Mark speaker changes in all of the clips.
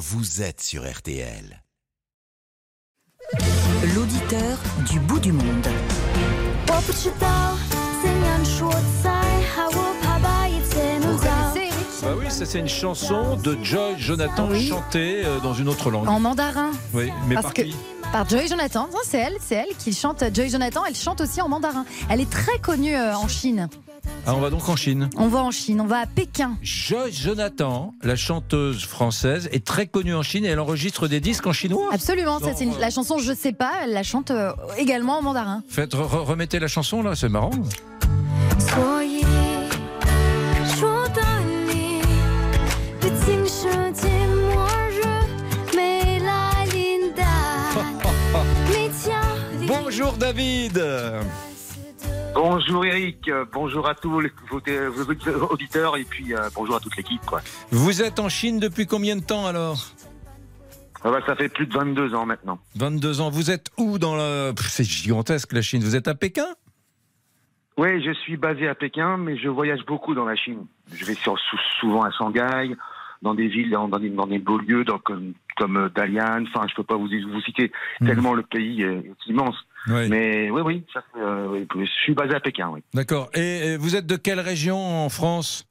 Speaker 1: vous êtes sur RTL.
Speaker 2: L'auditeur du bout du monde.
Speaker 3: Bah oui, ça c'est une chanson de Joy Jonathan
Speaker 4: Oui.
Speaker 3: chantée euh, dans une autre langue.
Speaker 4: En mandarin.
Speaker 3: Oui, mais
Speaker 4: Parce
Speaker 3: par
Speaker 4: que-
Speaker 3: qui
Speaker 4: Par Joy Jonathan. C'est elle, c'est elle qui chante. Joy Jonathan, elle chante aussi en mandarin. Elle est très connue euh, en Chine.
Speaker 3: Ah, on va donc en Chine.
Speaker 4: On va en Chine, on va à Pékin.
Speaker 3: Joy Jonathan, la chanteuse française, est très connue en Chine et elle enregistre des disques en chinois.
Speaker 4: Absolument, ça
Speaker 3: Non,
Speaker 4: c'est une-
Speaker 3: euh,
Speaker 4: la chanson Je sais pas, elle la chante euh, également en mandarin.
Speaker 3: Faites, re- re- remettez la chanson là, c'est marrant.
Speaker 5: 所以说的你，毕竟世界末日没来临的，你家里
Speaker 3: Bonjour David
Speaker 6: Bonjour Eric, bonjour à tous les auditeurs et puis euh, bonjour à toute l'équipe.
Speaker 3: Vous êtes en Chine depuis combien de temps alors?
Speaker 6: Ah bah, ça fait plus de 22 ans maintenant.
Speaker 3: 22 ans. Vous êtes où dans la... Pff, C'est gigantesque la Chine. Vous êtes à Pékin?
Speaker 6: Oui, je suis basé à Pékin, mais je voyage beaucoup dans la Chine. Je vais sur, souvent à Shanghai, dans des villes, dans, des, dans des beaux lieux, dans, comme, comme euh, Dalian. Enfin, je peux pas vous, vous citer
Speaker 3: Mhm.
Speaker 6: tellement le pays est, est immense.
Speaker 3: Oui.
Speaker 6: Mais oui, oui, ça, fait, euh, oui, je suis basé à Pékin. Oui.
Speaker 3: D'accord. Et vous êtes de quelle région en France?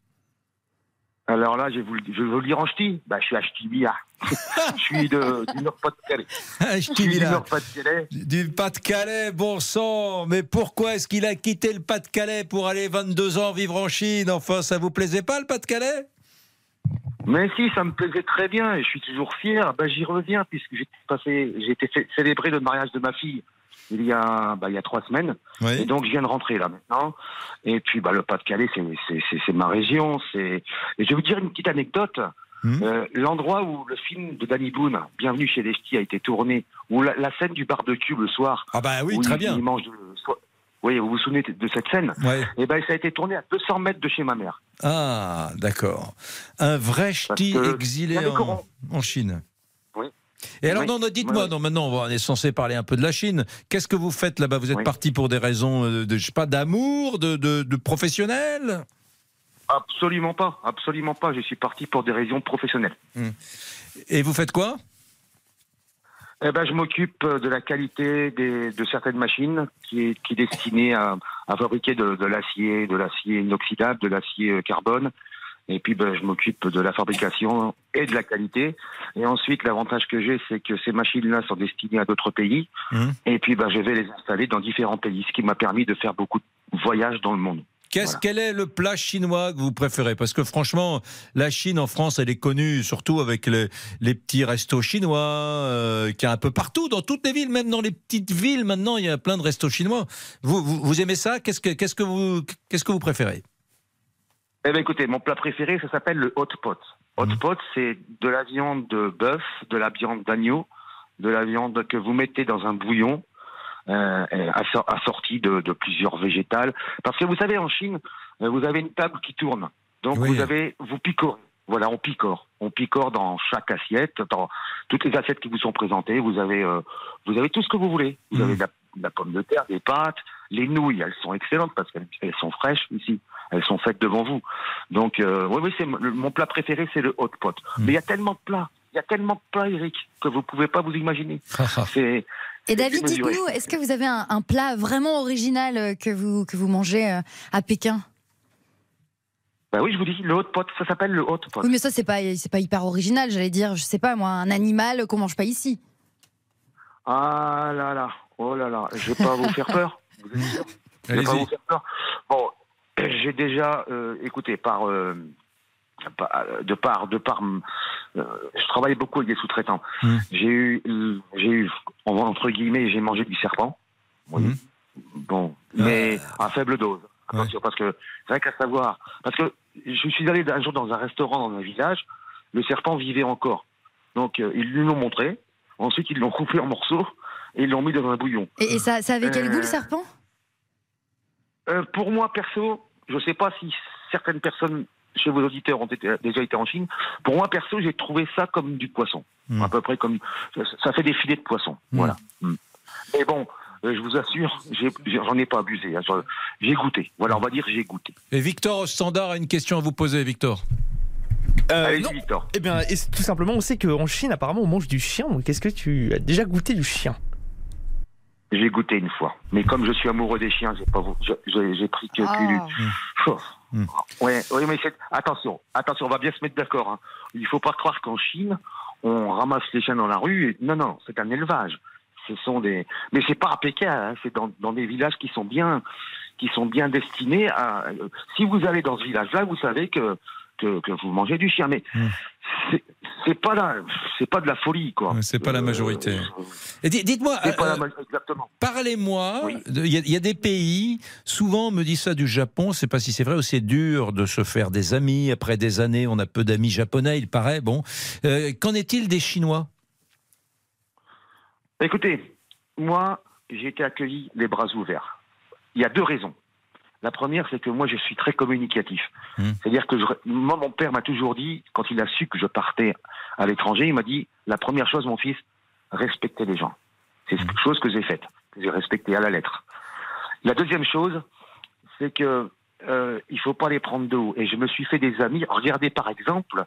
Speaker 6: Alors là, je vais vous, le- je vais vous le dire en ch'ti. Bah, je suis à Ch'tibia. je suis de, du Nord-Pas-de-Calais.
Speaker 3: Ah, je
Speaker 6: suis du. Nord-Pas-de-Calais.
Speaker 3: Du Pas-de-Calais, bon sang Mais pourquoi est-ce qu'il a quitté le Pas-de-Calais pour aller 22 ans vivre en Chine? Enfin, ça vous plaisait pas le Pas-de-Calais
Speaker 6: Mais si, ça me plaisait très bien et je suis toujours fier. Bah, j'y reviens puisque j'ai passé, j'ai été célébré le mariage de ma fille il y a, bah, il y a trois semaines. Et donc, je viens de rentrer là maintenant. Et puis, bah, le Pas-de-Calais, c'est, c'est, c'est, ma région. C'est... Et je vais vous dire une petite anecdote.
Speaker 3: Mhm.
Speaker 6: Euh, l'endroit où le film de Danny Boone, Bienvenue chez les Ch'tis, a été tourné, où la, la scène du barbecue le soir,
Speaker 3: Ah bah oui,
Speaker 6: où
Speaker 3: très
Speaker 6: il-
Speaker 3: bien.
Speaker 6: il mange de- so- oui, vous vous souvenez de cette scène?
Speaker 3: Ouais.
Speaker 6: Et ben, ça a été tourné à 200 mètres de chez ma mère.
Speaker 3: Ah, d'accord. Un vrai ch'ti
Speaker 6: que
Speaker 3: exilé en Chine. Et alors,
Speaker 6: Oui.
Speaker 3: dites-moi,
Speaker 6: Oui.
Speaker 3: maintenant, on est censé parler un peu de la Chine. Qu'est-ce que vous faites là-bas? Vous êtes
Speaker 6: Oui.
Speaker 3: parti pour des raisons, euh, de, je sais pas, d'amour, de, de, de professionnel?
Speaker 6: Absolument pas, absolument pas. Je suis parti pour des raisons professionnelles.
Speaker 3: Et vous faites quoi?
Speaker 6: Eh ben, je m'occupe de la qualité des, de certaines machines qui est, qui est destinée à, à fabriquer de, de l'acier, de l'acier inoxydable, de l'acier euh, carbone. Et puis, ben, je m'occupe de la fabrication et de la qualité. Et ensuite, l'avantage que j'ai, c'est que ces machines-là sont destinées à d'autres pays.
Speaker 3: Mhm.
Speaker 6: Et puis, ben, je vais les installer dans différents pays, ce qui m'a permis de faire beaucoup de voyages dans le monde. Voilà.
Speaker 3: Quel est le plat chinois que vous préférez? Parce que franchement, la Chine en France, elle est connue surtout avec les, les petits restos chinois, euh, qu'il y a un peu partout, dans toutes les villes, même dans les petites villes, maintenant, il y a plein de restos chinois. Vous, vous, vous aimez ça? Qu'est-ce que, qu'est-ce, que vous, qu'est-ce que vous préférez?
Speaker 6: Eh bien, écoutez, mon plat préféré, ça s'appelle le hot pot. Hot
Speaker 3: Mhm.
Speaker 6: pot, c'est de la viande de bœuf, de la viande d'agneau, de la viande que vous mettez dans un bouillon, euh, assor- assorti de, de plusieurs végétales. Parce que vous savez, en Chine, euh, vous avez une table qui tourne. Donc,
Speaker 3: Oui.
Speaker 6: vous avez, vous picorez. Voilà, on picore. On picore dans chaque assiette, dans toutes les assiettes qui vous sont présentées. Vous avez, euh, vous avez tout ce que vous voulez. Vous
Speaker 3: Mhm.
Speaker 6: avez de la, de la pomme de terre, des pâtes, les nouilles. Elles sont excellentes parce qu'elles elles sont fraîches ici. Elles sont faites devant vous. Donc, euh, oui, oui, c'est mon- plat préféré, c'est le hot pot.
Speaker 3: Mhm.
Speaker 6: Mais il y a tellement de plats, il y a tellement de plats, Eric, que vous pouvez pas vous imaginer. C'est
Speaker 4: Et David, dites-nous, est-ce que vous avez un, un plat vraiment original euh, que vous, que vous mangez euh, à Pékin?
Speaker 6: Bah oui, je vous dis, le hot pot, ça s'appelle le hot pot.
Speaker 4: Oui, mais ça, c'est pas, c'est pas hyper original, j'allais dire, je sais pas, moi, un animal qu'on mange pas ici.
Speaker 6: Ah là là, oh là là, je vais pas vous faire peur. Vous êtes sûr Je vais pas vous faire peur. Bon, j'ai déjà, euh, écoutez, par, euh, par- de par, de par, euh, je travaille beaucoup avec des sous-traitants.
Speaker 3: Mm.
Speaker 6: J'ai eu, euh, j'ai eu, entre guillemets, j'ai mangé du serpent. Oui.
Speaker 3: Mm.
Speaker 6: Bon, mais à faible dose. Attention, parce que c'est vrai qu'à savoir, parce que je suis allé un jour dans un restaurant dans un village, le serpent vivait encore. Donc euh, ils lui l'ont montré. Ensuite ils l'ont coupé en morceaux et ils l'ont mis dans un bouillon.
Speaker 4: Et, et ça, ça avait quel
Speaker 6: Euh,
Speaker 4: goût, le serpent?
Speaker 6: Euh, pour moi, perso, je ne sais pas si certaines personnes chez vos auditeurs ont été- déjà été en Chine. Pour moi, perso, j'ai trouvé ça comme du poisson.
Speaker 3: Mm.
Speaker 6: À peu près comme. Ça, fait des filets de poisson.
Speaker 3: Mm.
Speaker 6: Voilà. Mm. Mais bon, euh, je vous assure, j'en ai pas abusé. hein. J'ai goûté. Voilà, on va dire j'ai goûté.
Speaker 3: Et Victor au standard a une question à vous poser, Victor.
Speaker 7: Euh,
Speaker 6: Allez,
Speaker 7: non.
Speaker 6: Victor.
Speaker 7: Eh bien, tout simplement, on sait qu'en Chine, apparemment, on mange du chien. Donc, Est-ce que tu as déjà goûté du chien?
Speaker 6: J'ai goûté une fois. Mais comme je suis amoureux des chiens, j'ai pas, j'ai j'ai pris que, que
Speaker 4: Ah.
Speaker 6: du- Oh.
Speaker 3: Mm.
Speaker 6: Ouais, ouais, mais c'est- attention, attention, on va bien se mettre d'accord. Hein. Il faut pas croire qu'en Chine, on ramasse les chiens dans la rue. et- Non, non, c'est un élevage. Ce sont des, mais c'est pas à Pékin. hein, C'est dans, dans des villages qui sont bien, qui sont bien destinés à. Si vous allez dans ce village-là, vous savez que que, que vous mangez du chien, mais
Speaker 3: Mm.
Speaker 6: c'est- c'est pas la, c'est pas de la folie, quoi.
Speaker 3: C'est pas la majorité.
Speaker 6: Euh,
Speaker 3: Et di- Dites-moi, euh,
Speaker 6: majorité.
Speaker 3: Parlez-moi.
Speaker 6: Oui.
Speaker 3: Il y, a- il y a des pays, souvent on me dit ça du Japon, c'est pas si c'est vrai ou c'est dur de se faire des amis. Après des années, on a peu d'amis japonais, il paraît. Bon, Euh, qu'en est-il des Chinois?
Speaker 6: Écoutez, moi, j'ai été accueilli les bras ouverts. Il y a deux raisons. La première, c'est que moi, je suis très communicatif.
Speaker 3: Hmm.
Speaker 6: C'est-à-dire que je- moi, mon père m'a toujours dit, quand il a su que je partais à l'étranger, il m'a dit la première chose, mon fils, respectez les gens. C'est
Speaker 3: Hmm.
Speaker 6: quelque chose que j'ai faite, que j'ai respecté à la lettre. La deuxième chose, c'est que euh, il faut pas les prendre de haut. Et je me suis fait des amis. Regardez, par exemple,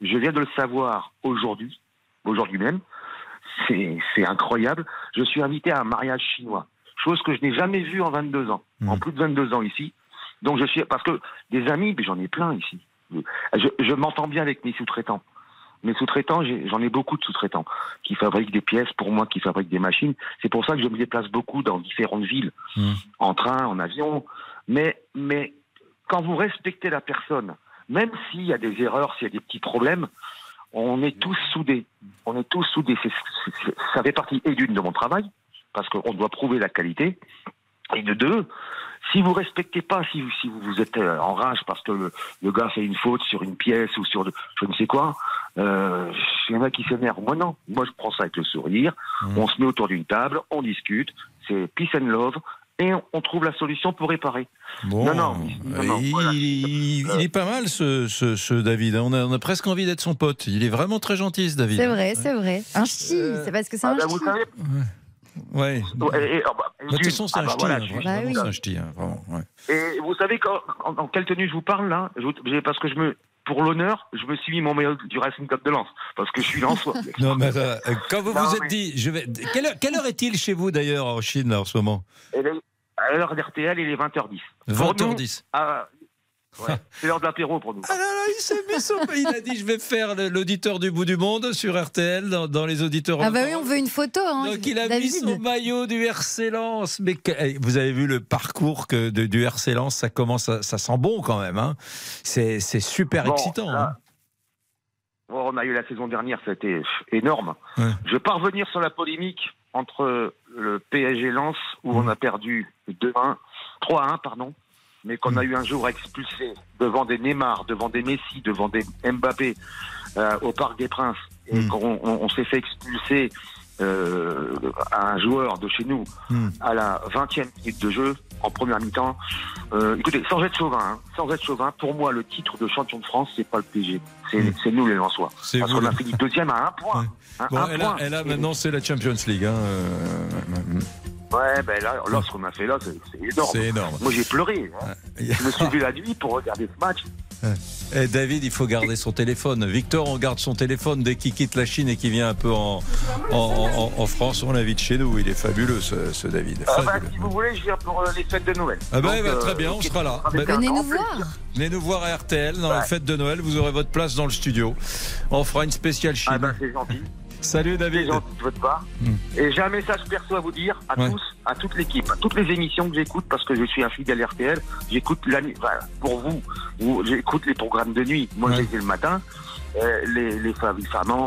Speaker 6: je viens de le savoir aujourd'hui, aujourd'hui même. C'est incroyable. Je suis invité à un mariage chinois, chose que je n'ai jamais vue en 22 ans,
Speaker 3: Mhm.
Speaker 6: en plus de 22 ans ici. Donc je suis parce que des amis, j'en ai plein ici. Je, je m'entends bien avec mes sous-traitants. Mes sous-traitants, j'en ai beaucoup de sous-traitants qui fabriquent des pièces pour moi, qui fabriquent des machines. C'est pour ça que je me déplace beaucoup dans différentes villes,
Speaker 3: Mhm.
Speaker 6: en train, en avion. Mais, mais quand vous respectez la personne, même s'il y a des erreurs, s'il y a des petits problèmes, on est tous soudés. On est tous soudés. Ça fait partie et d'une de mon travail, parce qu'on doit prouver la qualité, et de deux, si vous respectez pas, si vous, si vous vous êtes euh, en rage parce que le, le gars fait une faute sur une pièce ou sur de- je ne sais quoi, euh, il y en a qui s'énervent. Moi non, moi je prends ça avec le sourire,
Speaker 3: Mhm.
Speaker 6: on se met autour d'une table, on discute, c'est peace and love, et on, on trouve la solution pour réparer.
Speaker 3: Bon,
Speaker 6: Non, non, non, non,
Speaker 3: il,
Speaker 6: voilà.
Speaker 3: il- il est pas mal ce, ce- ce David. On a, on a presque envie d'être son pote. Il est vraiment très gentil ce David.
Speaker 4: C'est vrai, c'est vrai. Un chi,
Speaker 3: Euh,
Speaker 4: c'est parce que c'est
Speaker 6: Ah
Speaker 4: un
Speaker 6: vous savez,
Speaker 3: Ouais.
Speaker 6: et- et- ah bah, et
Speaker 3: De toute
Speaker 6: d'une,
Speaker 3: façon, c'est
Speaker 6: ah
Speaker 3: un
Speaker 6: bah, voilà,
Speaker 3: hein,
Speaker 4: Bah oui.
Speaker 3: c'est un ch'ti, hein, vraiment, ouais.
Speaker 6: Et vous savez quand, en, en quelle tenue je vous parle là? Je Parce que je me, pour l'honneur, je me suis mis mon maillot du Racing Club de Lens parce que je suis lensois.
Speaker 3: Non, mais euh, quand vous
Speaker 6: Non,
Speaker 3: vous êtes
Speaker 6: mais-
Speaker 3: dit, je vais. Quelle heure, quelle heure est-il chez vous d'ailleurs en Chine là, en ce moment?
Speaker 6: À l'heure d'RTL, il est 20h10. Pour nous,
Speaker 3: 20h10.
Speaker 6: Ouais, c'est l'heure de l'apéro pour nous.
Speaker 3: Ah là là, il s'est mis son. Il a dit, je vais faire l'auditeur du bout du monde sur RTL dans, dans les auditeurs.
Speaker 4: Ah bah oui, on veut une photo. Hein,
Speaker 3: Donc il a
Speaker 4: David.
Speaker 3: mis son maillot du RC Lens. Mais que- eh, vous avez vu le parcours que de- du RC Lens, ça commence, à- ça sent bon quand même. Hein. C'est c'est super
Speaker 6: Bon,
Speaker 3: excitant.
Speaker 6: là,
Speaker 3: hein.
Speaker 6: bon, on a eu la saison dernière, c'était énorme.
Speaker 3: Ouais.
Speaker 6: Je vais pas revenir sur la polémique entre le PSG Lens, où
Speaker 3: Mhm.
Speaker 6: on a perdu 2-1, 3-1, pardon, mais qu'on a eu un jour expulsé devant des Neymar, devant des Messi, devant des Mbappé euh, au Parc des Princes, et
Speaker 3: Mhm.
Speaker 6: qu'on on, on s'est fait expulser euh, un joueur de chez nous
Speaker 3: Mhm.
Speaker 6: à la 20e minute de jeu, en première mi-temps. Euh, écoutez, sans être chauvin, hein, sans être chauvin, pour moi, le titre de champion de France, c'est pas le PSG, c'est
Speaker 3: Mhm.
Speaker 6: c'est nous les Lensois. Parce qu'on a fini deuxième à un point.
Speaker 3: Ouais.
Speaker 6: Un-
Speaker 3: Bon,
Speaker 6: un point.
Speaker 3: là,
Speaker 6: Et-
Speaker 3: maintenant, c'est la Champions League. hein, euh,
Speaker 6: Ouais, ben là, là, ce qu'on a fait là, c'est énorme.
Speaker 3: c'est énorme.
Speaker 6: Moi, j'ai pleuré. hein. Je me suis levé la nuit pour regarder ce match.
Speaker 3: Et David, il faut garder son téléphone. Victor, on garde son téléphone dès qu'il quitte la Chine et qu'il vient un peu en, en, en- en France. On l'invite chez nous. Il est fabuleux, ce, ce David.
Speaker 6: Ah, bah, si vous voulez, je viens pour euh, les fêtes de Noël.
Speaker 3: Ah bah,
Speaker 6: Donc,
Speaker 3: bah,
Speaker 6: euh,
Speaker 3: très bien, on sera là. Bah,
Speaker 4: Venez nous voir.
Speaker 3: Venez nous voir à RTL dans la
Speaker 6: Ouais.
Speaker 3: fête de Noël. Vous aurez votre place dans le studio. On fera une spéciale Chine.
Speaker 6: Ah ben, c'est gentil.
Speaker 3: Salut David.
Speaker 6: votre part.
Speaker 3: Hmm.
Speaker 6: Et j'ai un message perso à vous dire, à
Speaker 3: Ouais.
Speaker 6: tous, à toute l'équipe, à toutes les émissions que j'écoute, parce que je suis un fidèle RTL. J'écoute la nuit, enfin, pour vous, vous- j'écoute les programmes de nuit. Moi,
Speaker 3: Ouais.
Speaker 6: j'ai le matin. Euh, les, les Fabi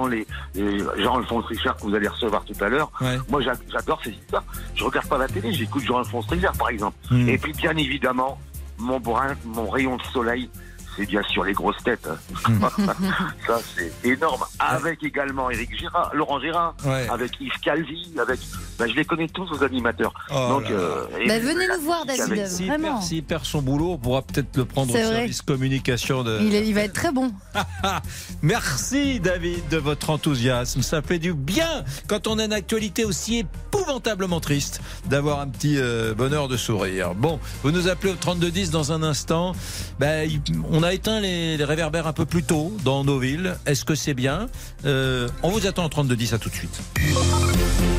Speaker 6: les, les Jean-Alphonse Richard que vous allez recevoir tout à l'heure.
Speaker 3: Ouais.
Speaker 6: Moi, j'a- j'adore ces histoires. Je regarde pas la télé, j'écoute Jean-Alphonse Richard, par exemple.
Speaker 3: Hmm.
Speaker 6: Et puis, bien évidemment, mon brin, mon rayon de soleil, c'est bien sûr les grosses têtes.
Speaker 3: Hmm.
Speaker 6: Ça, c'est énorme. Avec également Eric Girard, Laurent Gérard,
Speaker 3: Ouais.
Speaker 6: avec Yves Calvi, avec. ben, je les connais tous, aux animateurs.
Speaker 3: Oh
Speaker 6: Donc, euh,
Speaker 4: Bah, venez nous voir,
Speaker 6: avec-
Speaker 4: David.
Speaker 3: S'il
Speaker 4: Vraiment.
Speaker 3: perd, s'il perd son boulot, on pourra peut-être le prendre au
Speaker 4: vrai.
Speaker 3: service communication de.
Speaker 4: Il, est- il va être très bon.
Speaker 3: Merci David de votre enthousiasme. Ça fait du bien quand on a une actualité aussi épouvantable épouvantablement triste d'avoir un petit euh, bonheur de sourire. Bon, vous nous appelez au 3210 dans un instant. Ben, il- on a éteint les, les réverbères un peu plus tôt dans nos villes. Est-ce que c'est bien? Euh, On vous attend au 3210, à tout de suite.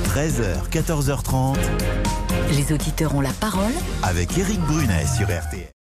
Speaker 1: 13h, 14h30
Speaker 2: Les auditeurs ont la parole
Speaker 1: avec Eric Brunet sur RTL.